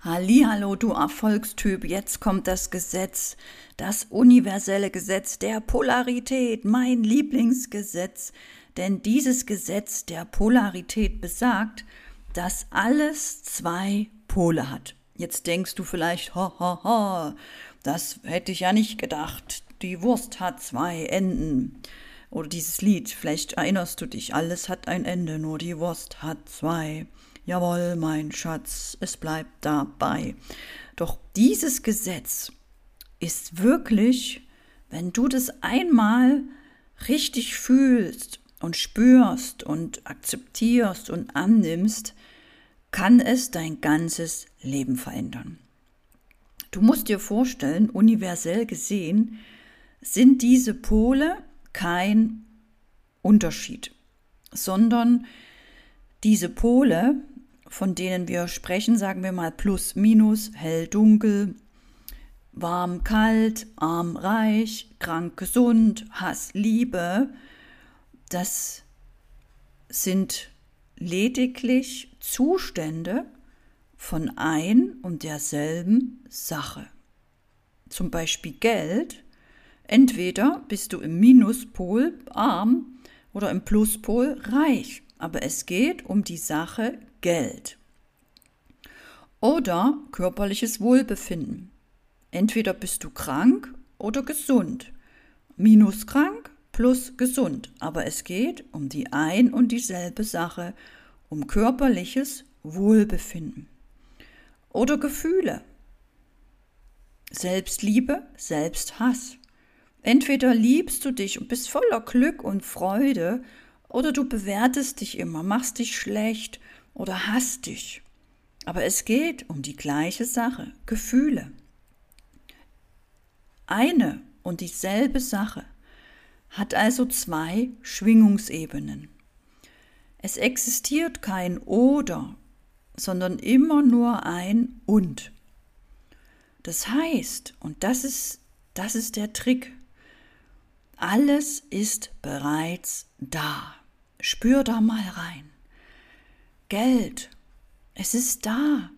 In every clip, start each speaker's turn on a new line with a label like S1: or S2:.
S1: Hallihallo, du Erfolgstyp, jetzt kommt das Gesetz, das universelle Gesetz der Polarität, mein Lieblingsgesetz. Denn dieses Gesetz der Polarität besagt, dass alles zwei Pole hat. Jetzt denkst du vielleicht, ha, ha, ha, das hätte ich ja nicht gedacht. Die Wurst hat zwei Enden. Oder dieses Lied, vielleicht erinnerst du dich, alles hat ein Ende, nur die Wurst hat zwei. Jawohl, mein Schatz, es bleibt dabei. Doch dieses Gesetz ist wirklich, wenn du das einmal richtig fühlst und spürst und akzeptierst und annimmst, kann es dein ganzes Leben verändern. Du musst dir vorstellen, universell gesehen sind diese Pole kein Unterschied, sondern diese Pole von denen wir sprechen, sagen wir mal plus, minus, hell, dunkel, warm, kalt, arm, reich, krank, gesund, Hass, Liebe, das sind lediglich Zustände von ein und derselben Sache. Zum Beispiel Geld. Entweder bist du im Minuspol arm oder im Pluspol reich. Aber es geht um die Sache Geld. Oder körperliches Wohlbefinden. Entweder bist du krank oder gesund. Minus krank plus gesund. Aber es geht um die ein und dieselbe Sache, um körperliches Wohlbefinden. Oder Gefühle. Selbstliebe, Selbsthass. Entweder liebst du dich und bist voller Glück und Freude, oder du bewertest dich immer, machst dich schlecht oder hasst dich. Aber es geht um die gleiche Sache, Gefühle. Eine und dieselbe Sache hat also zwei Schwingungsebenen. Es existiert kein oder, sondern immer nur ein und. Das heißt, und das ist, das ist der Trick, alles ist bereits da. Spür da mal rein. Geld. Es ist da.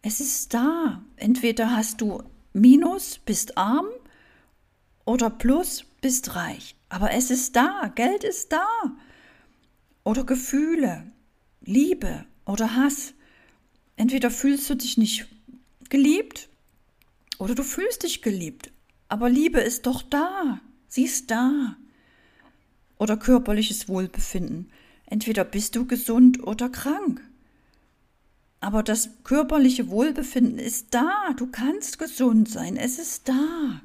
S1: Es ist da. Entweder hast du Minus, bist arm oder Plus, bist reich. Aber es ist da. Geld ist da. Oder Gefühle, Liebe oder Hass. Entweder fühlst du dich nicht geliebt oder du fühlst dich geliebt. Aber Liebe ist doch da. Sie ist da. Oder körperliches Wohlbefinden. Entweder bist du gesund oder krank. Aber das körperliche Wohlbefinden ist da. Du kannst gesund sein. Es ist da.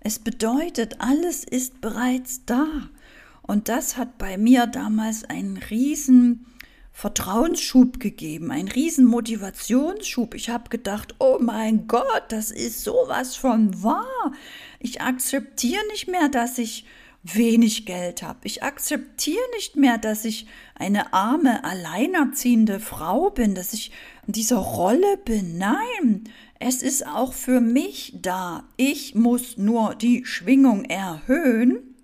S1: Es bedeutet, alles ist bereits da. Und das hat bei mir damals einen riesen Vertrauensschub gegeben, einen riesen Motivationsschub. Ich habe gedacht, oh mein Gott, das ist sowas von wahr. Ich akzeptiere nicht mehr, dass ich wenig Geld habe. Ich akzeptiere nicht mehr, dass ich eine arme, alleinerziehende Frau bin, dass ich in dieser Rolle bin. Nein, es ist auch für mich da. Ich muss nur die Schwingung erhöhen,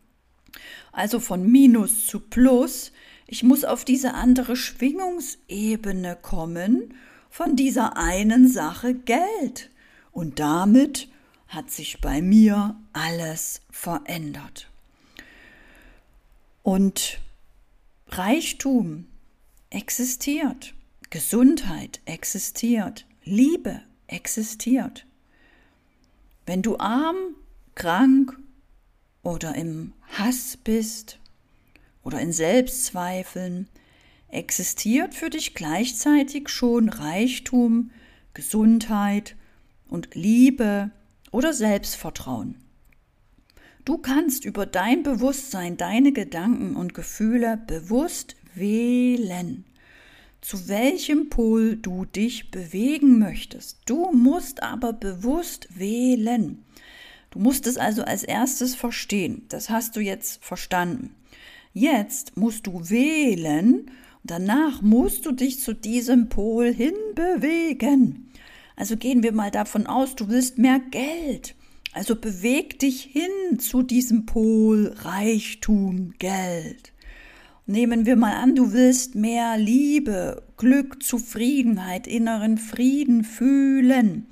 S1: also von Minus zu Plus. Ich muss auf diese andere Schwingungsebene kommen von dieser einen Sache Geld. Und damit hat sich bei mir alles verändert. Und Reichtum existiert, Gesundheit existiert, Liebe existiert. Wenn du arm, krank oder im Hass bist oder in Selbstzweifeln, existiert für dich gleichzeitig schon Reichtum, Gesundheit und Liebe oder Selbstvertrauen. Du kannst über dein Bewusstsein, deine Gedanken und Gefühle bewusst wählen, zu welchem Pol du dich bewegen möchtest. Du musst aber bewusst wählen. Du musst es also als erstes verstehen. Das hast du jetzt verstanden. Jetzt musst du wählen. Danach musst du dich zu diesem Pol hinbewegen. Also gehen wir mal davon aus, du willst mehr Geld. Also beweg dich hin zu diesem Pol Reichtum, Geld. Nehmen wir mal an, du willst mehr Liebe, Glück, Zufriedenheit, inneren Frieden fühlen.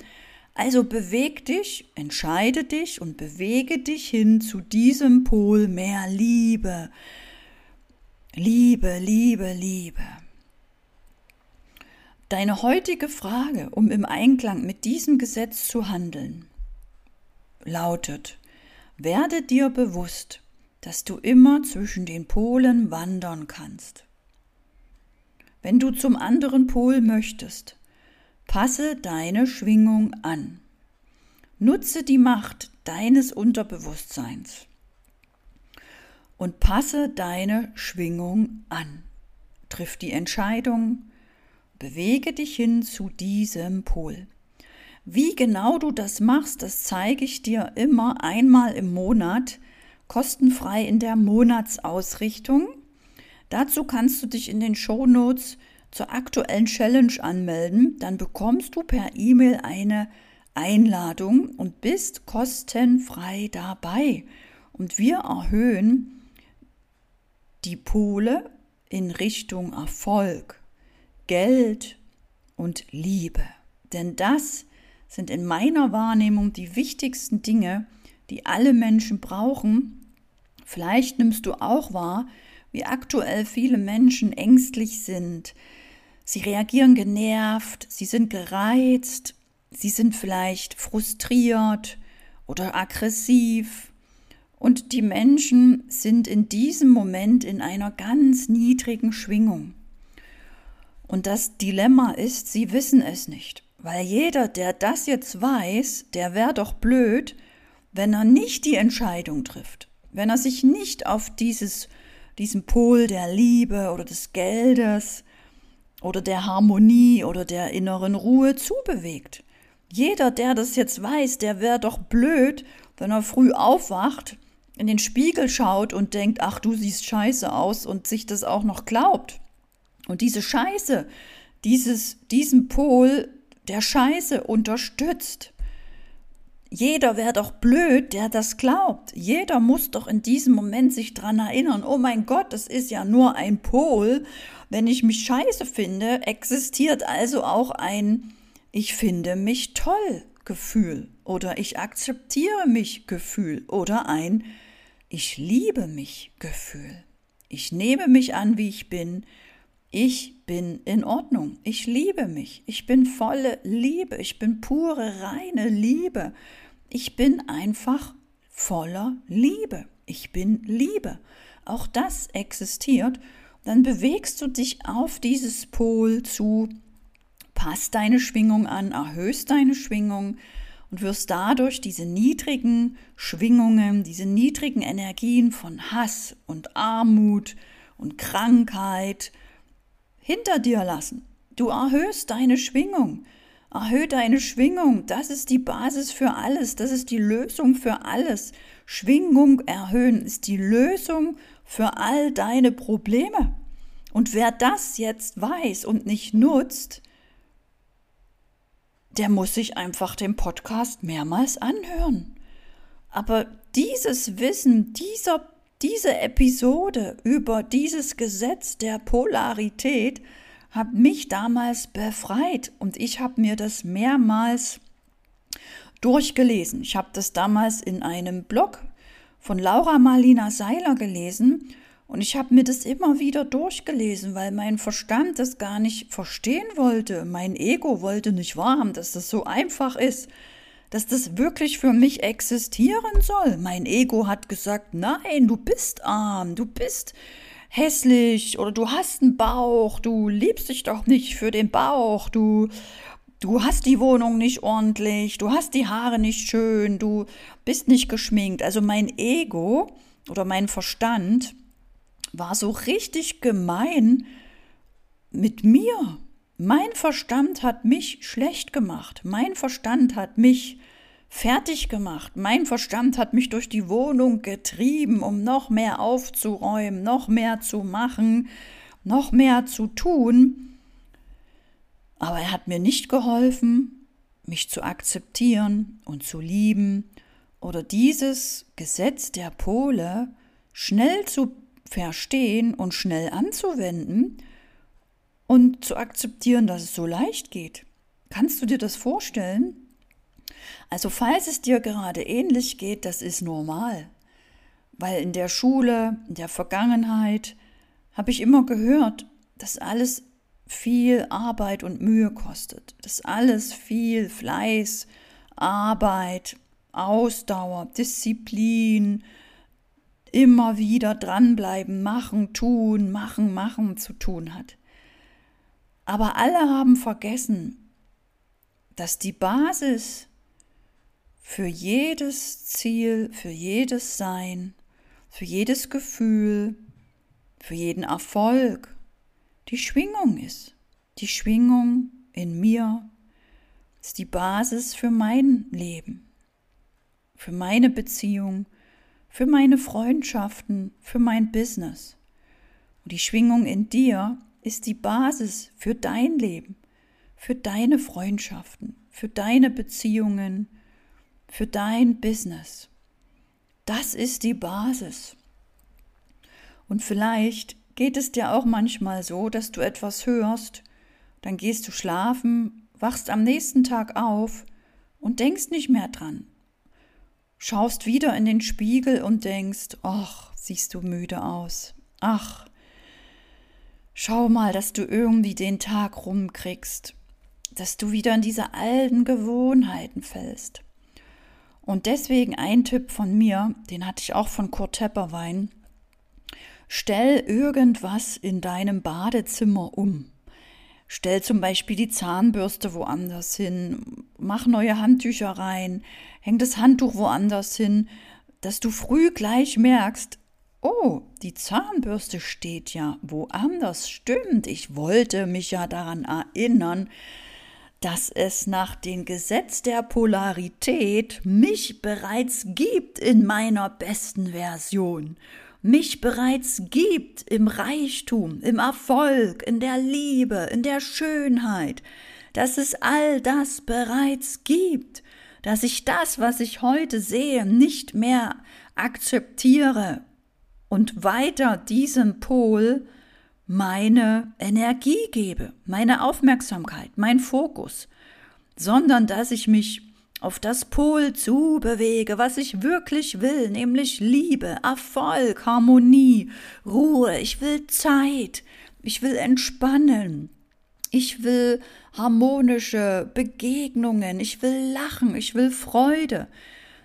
S1: Also beweg dich, entscheide dich und bewege dich hin zu diesem Pol mehr Liebe. Liebe, Liebe, Liebe. Deine heutige Frage, um im Einklang mit diesem Gesetz zu handeln, lautet, werde dir bewusst, dass du immer zwischen den Polen wandern kannst. Wenn du zum anderen Pol möchtest, passe deine Schwingung an. Nutze die Macht deines Unterbewusstseins und passe deine Schwingung an. Triff die Entscheidung, bewege dich hin zu diesem Pol. Wie genau du das machst, das zeige ich dir immer einmal im Monat kostenfrei in der Monatsausrichtung. Dazu kannst du dich in den Show Notes zur aktuellen Challenge anmelden. Dann bekommst du per E-Mail eine Einladung und bist kostenfrei dabei. Und wir erhöhen die Pole in Richtung Erfolg, Geld und Liebe. Denn das sind in meiner Wahrnehmung die wichtigsten Dinge, die alle Menschen brauchen, Vielleicht nimmst du auch wahr, wie aktuell viele Menschen ängstlich sind. Sie reagieren genervt, sie sind gereizt, sie sind vielleicht frustriert oder aggressiv. Und die Menschen sind in diesem Moment in einer ganz niedrigen Schwingung. Und das Dilemma ist, sie wissen es nicht. Weil jeder, der das jetzt weiß, der wäre doch blöd, wenn er nicht die Entscheidung trifft wenn er sich nicht auf dieses, diesen Pol der Liebe oder des Geldes oder der Harmonie oder der inneren Ruhe zubewegt. Jeder, der das jetzt weiß, der wäre doch blöd, wenn er früh aufwacht, in den Spiegel schaut und denkt, ach, du siehst scheiße aus und sich das auch noch glaubt. Und diese Scheiße, dieses, diesen Pol der Scheiße unterstützt. Jeder wäre doch blöd, der das glaubt. Jeder muss doch in diesem Moment sich dran erinnern, oh mein Gott, das ist ja nur ein Pol. Wenn ich mich scheiße finde, existiert also auch ein ich finde mich toll Gefühl oder ich akzeptiere mich Gefühl oder ein ich liebe mich Gefühl. Ich nehme mich an, wie ich bin. Ich bin in Ordnung. Ich liebe mich. Ich bin volle Liebe. Ich bin pure, reine Liebe. Ich bin einfach voller Liebe. Ich bin Liebe. Auch das existiert. Dann bewegst du dich auf dieses Pol zu, passt deine Schwingung an, erhöhst deine Schwingung und wirst dadurch diese niedrigen Schwingungen, diese niedrigen Energien von Hass und Armut und Krankheit hinter dir lassen. Du erhöhst deine Schwingung. Erhöhe deine Schwingung. Das ist die Basis für alles. Das ist die Lösung für alles. Schwingung erhöhen ist die Lösung für all deine Probleme. Und wer das jetzt weiß und nicht nutzt, der muss sich einfach den Podcast mehrmals anhören. Aber dieses Wissen, dieser, diese Episode über dieses Gesetz der Polarität hat mich damals befreit und ich habe mir das mehrmals durchgelesen. Ich habe das damals in einem Blog von Laura Marlina Seiler gelesen und ich habe mir das immer wieder durchgelesen, weil mein Verstand das gar nicht verstehen wollte. Mein Ego wollte nicht wahrhaben, dass das so einfach ist, dass das wirklich für mich existieren soll. Mein Ego hat gesagt, nein, du bist arm, du bist hässlich oder du hast einen Bauch, du liebst dich doch nicht für den Bauch, du, du hast die Wohnung nicht ordentlich, du hast die Haare nicht schön, du bist nicht geschminkt. Also mein Ego oder mein Verstand war so richtig gemein mit mir. Mein Verstand hat mich schlecht gemacht. Mein Verstand hat mich fertig gemacht. Mein Verstand hat mich durch die Wohnung getrieben, um noch mehr aufzuräumen, noch mehr zu machen, noch mehr zu tun. Aber er hat mir nicht geholfen, mich zu akzeptieren und zu lieben oder dieses Gesetz der Pole schnell zu verstehen und schnell anzuwenden und zu akzeptieren, dass es so leicht geht. Kannst du dir das vorstellen? Also falls es dir gerade ähnlich geht, das ist normal. Weil in der Schule, in der Vergangenheit, habe ich immer gehört, dass alles viel Arbeit und Mühe kostet, dass alles viel Fleiß, Arbeit, Ausdauer, Disziplin, immer wieder dranbleiben, machen, tun, machen, machen zu tun hat. Aber alle haben vergessen, dass die Basis für jedes Ziel, für jedes Sein, für jedes Gefühl, für jeden Erfolg die Schwingung ist. Die Schwingung in mir ist die Basis für mein Leben, für meine Beziehung, für meine Freundschaften, für mein Business. Und die Schwingung in dir ist die Basis für dein Leben, für deine Freundschaften, für deine Beziehungen, für dein Business. Das ist die Basis. Und vielleicht geht es dir auch manchmal so, dass du etwas hörst, dann gehst du schlafen, wachst am nächsten Tag auf und denkst nicht mehr dran. Schaust wieder in den Spiegel und denkst, ach, siehst du müde aus. Ach, schau mal, dass du irgendwie den Tag rumkriegst, dass du wieder in diese alten Gewohnheiten fällst. Und deswegen ein Tipp von mir, den hatte ich auch von Kurt Tepperwein. Stell irgendwas in deinem Badezimmer um. Stell zum Beispiel die Zahnbürste woanders hin, mach neue Handtücher rein, häng das Handtuch woanders hin, dass du früh gleich merkst, oh, die Zahnbürste steht ja woanders. Stimmt, ich wollte mich ja daran erinnern, dass es nach dem Gesetz der Polarität mich bereits gibt in meiner besten Version. Mich bereits gibt im Reichtum, im Erfolg, in der Liebe, in der Schönheit, dass es all das bereits gibt, dass ich das, was ich heute sehe, nicht mehr akzeptiere. Und weiter diesem Pol meine Energie gebe, meine Aufmerksamkeit, mein Fokus, sondern dass ich mich auf das Pol zu bewege, was ich wirklich will, nämlich Liebe, Erfolg, Harmonie, Ruhe. Ich will Zeit. Ich will entspannen. Ich will harmonische Begegnungen. Ich will lachen. Ich will Freude.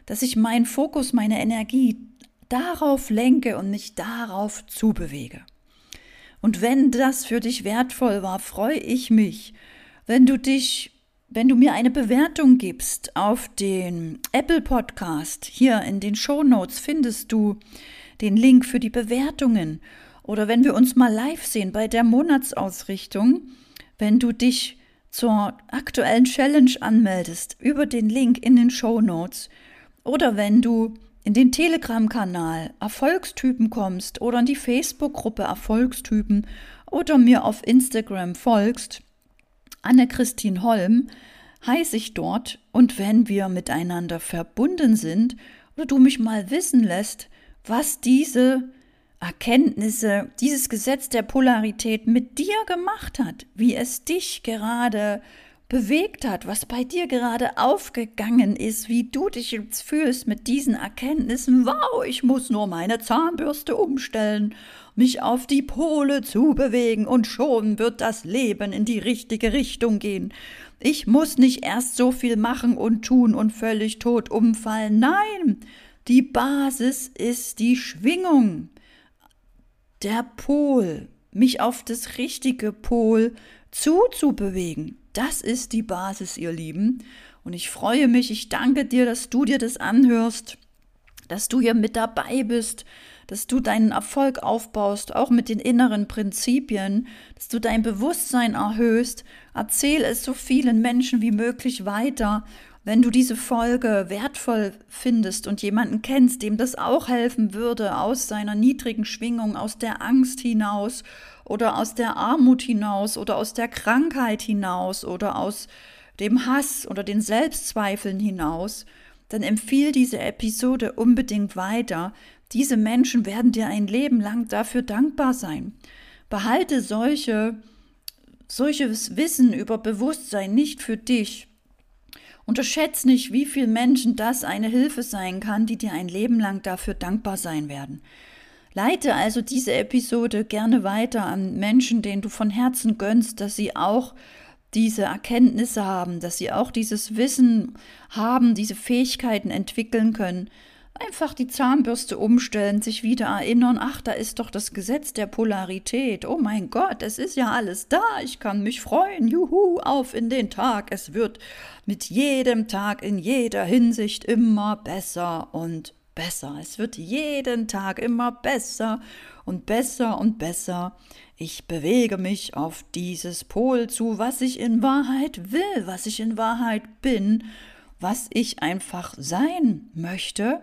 S1: Dass ich meinen Fokus, meine Energie darauf lenke und mich darauf zubewege. Und wenn das für dich wertvoll war, freue ich mich, wenn du dich wenn du mir eine Bewertung gibst auf den Apple Podcast, hier in den Show Notes findest du den Link für die Bewertungen. Oder wenn wir uns mal live sehen bei der Monatsausrichtung, wenn du dich zur aktuellen Challenge anmeldest über den Link in den Show Notes. Oder wenn du in den Telegram-Kanal Erfolgstypen kommst oder in die Facebook-Gruppe Erfolgstypen oder mir auf Instagram folgst, Anne-Christine Holm heiße ich dort. Und wenn wir miteinander verbunden sind oder du mich mal wissen lässt, was diese Erkenntnisse, dieses Gesetz der Polarität mit dir gemacht hat, wie es dich gerade bewegt hat, was bei dir gerade aufgegangen ist, wie du dich jetzt fühlst mit diesen Erkenntnissen. Wow, ich muss nur meine Zahnbürste umstellen mich auf die Pole zu bewegen und schon wird das Leben in die richtige Richtung gehen. Ich muss nicht erst so viel machen und tun und völlig tot umfallen. Nein, die Basis ist die Schwingung. Der Pol, mich auf das richtige Pol zuzubewegen. Das ist die Basis, ihr Lieben. Und ich freue mich, ich danke dir, dass du dir das anhörst, dass du hier mit dabei bist, dass du deinen Erfolg aufbaust, auch mit den inneren Prinzipien, dass du dein Bewusstsein erhöhst. Erzähl es so vielen Menschen wie möglich weiter. Wenn du diese Folge wertvoll findest und jemanden kennst, dem das auch helfen würde, aus seiner niedrigen Schwingung, aus der Angst hinaus oder aus der Armut hinaus oder aus der Krankheit hinaus oder aus dem Hass oder den Selbstzweifeln hinaus, dann empfiehl diese Episode unbedingt weiter, diese Menschen werden dir ein Leben lang dafür dankbar sein. Behalte solche solches Wissen über Bewusstsein nicht für dich. Unterschätz nicht, wie vielen Menschen das eine Hilfe sein kann, die dir ein Leben lang dafür dankbar sein werden. Leite also diese Episode gerne weiter an Menschen, denen du von Herzen gönnst, dass sie auch diese Erkenntnisse haben, dass sie auch dieses Wissen haben, diese Fähigkeiten entwickeln können, Einfach die Zahnbürste umstellen, sich wieder erinnern, ach, da ist doch das Gesetz der Polarität. Oh mein Gott, es ist ja alles da. Ich kann mich freuen. Juhu, auf in den Tag. Es wird mit jedem Tag in jeder Hinsicht immer besser und besser. Es wird jeden Tag immer besser und besser und besser. Ich bewege mich auf dieses Pol zu, was ich in Wahrheit will, was ich in Wahrheit bin, was ich einfach sein möchte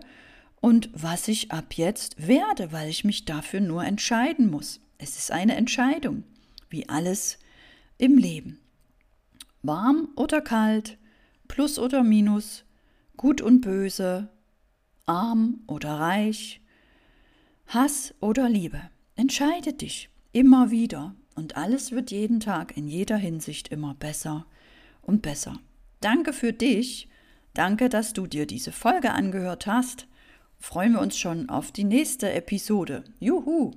S1: und was ich ab jetzt werde, weil ich mich dafür nur entscheiden muss. Es ist eine Entscheidung, wie alles im Leben. Warm oder kalt, Plus oder Minus, gut und böse, arm oder reich, Hass oder Liebe. Entscheide dich immer wieder und alles wird jeden Tag in jeder Hinsicht immer besser und besser. Danke für dich, danke, dass du dir diese Folge angehört hast freuen wir uns schon auf die nächste Episode. Juhu!